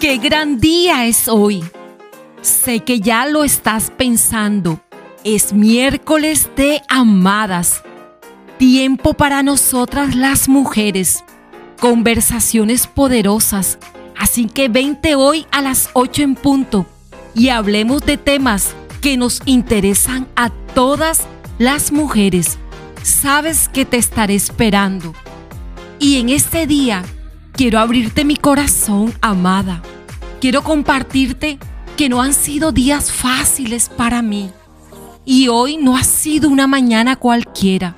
Qué gran día es hoy. Sé que ya lo estás pensando. Es miércoles de amadas. Tiempo para nosotras las mujeres. Conversaciones poderosas. Así que vente hoy a las 8 en punto y hablemos de temas que nos interesan a todas las mujeres. Sabes que te estaré esperando. Y en este día quiero abrirte mi corazón, amada quiero compartirte que no han sido días fáciles para mí. Y hoy no ha sido una mañana cualquiera.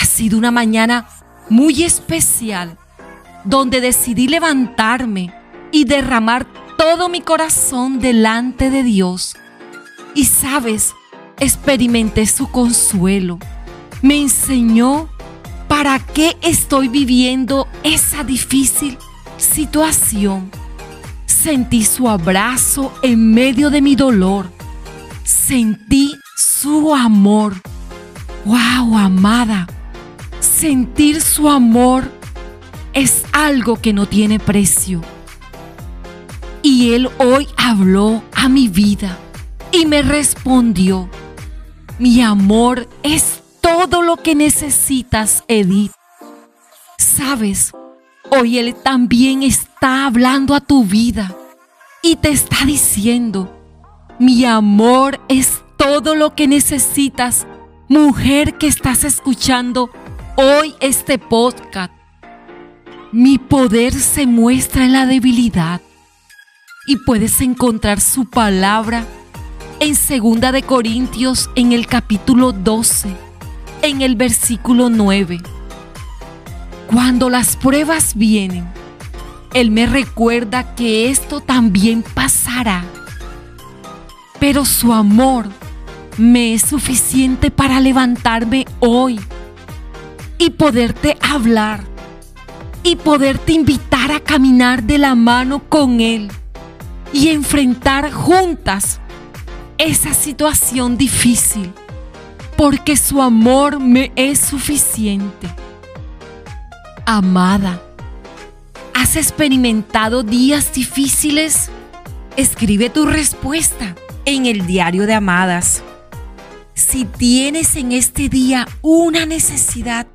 Ha sido una mañana muy especial, donde decidí levantarme y derramar todo mi corazón delante de Dios. Y sabes, experimenté su consuelo. Me enseñó para qué estoy viviendo esa difícil situación Sentí su abrazo en medio de mi dolor. Sentí su amor. ¡Wow, amada! Sentir su amor es algo que no tiene precio. Y Él hoy habló a mi vida y me respondió, mi amor es todo lo que necesitas, Edith. Sabes, Hoy Él también está hablando a tu vida y te está diciendo, mi amor es todo lo que necesitas, mujer que estás escuchando hoy este podcast. Mi poder se muestra en la debilidad y puedes encontrar su palabra en Segunda de Corintios en el capítulo 12, en el versículo 9. Cuando las pruebas vienen, Él me recuerda que esto también pasará. Pero su amor me es suficiente para levantarme hoy y poderte hablar y poderte invitar a caminar de la mano con Él y enfrentar juntas esa situación difícil, porque su amor me es suficiente. Amada, ¿has experimentado días difíciles? Escribe tu respuesta en el diario de Amadas. Si tienes en este día una necesidad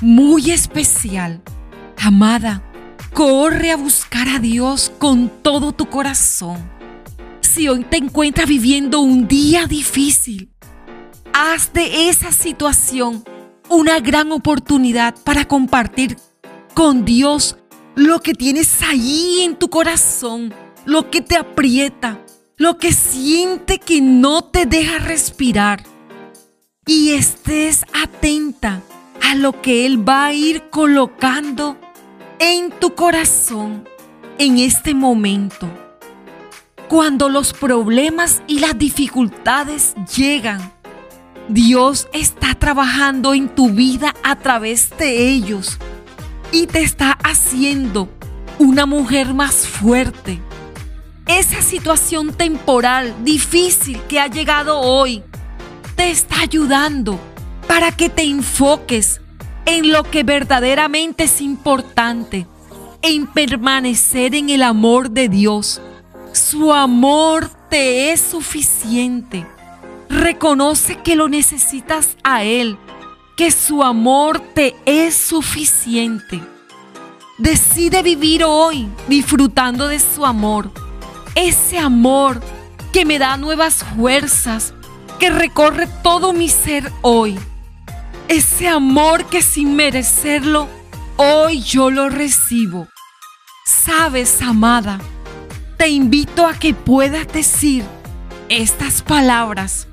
muy especial, amada, corre a buscar a Dios con todo tu corazón. Si hoy te encuentras viviendo un día difícil, haz de esa situación una gran oportunidad para compartir con Dios lo que tienes ahí en tu corazón, lo que te aprieta, lo que siente que no te deja respirar. Y estés atenta a lo que Él va a ir colocando en tu corazón en este momento. Cuando los problemas y las dificultades llegan, Dios está trabajando en tu vida a través de ellos y te está haciendo una mujer más fuerte. Esa situación temporal difícil que ha llegado hoy te está ayudando para que te enfoques en lo que verdaderamente es importante, en permanecer en el amor de Dios. Su amor te es suficiente. Reconoce que lo necesitas a Él, que su amor te es suficiente. Decide vivir hoy disfrutando de su amor. Ese amor que me da nuevas fuerzas, que recorre todo mi ser hoy. Ese amor que sin merecerlo, hoy yo lo recibo. Sabes, amada, te invito a que puedas decir estas palabras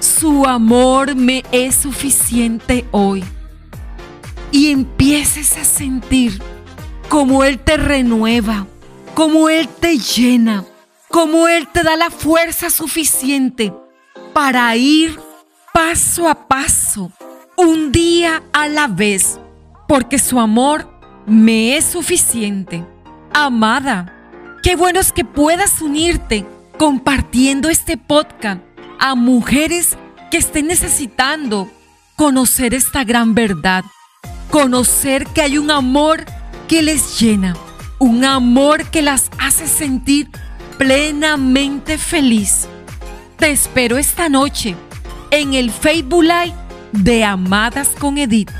su amor me es suficiente hoy. Y empieces a sentir como Él te renueva, como Él te llena, como Él te da la fuerza suficiente para ir paso a paso, un día a la vez, porque su amor me es suficiente. Amada, qué bueno es que puedas unirte compartiendo este podcast a mujeres que estén necesitando conocer esta gran verdad. conocer que hay un amor que les llena, un amor que las hace sentir plenamente feliz. Te espero esta noche en el Facebook Live de Amadas con Edith.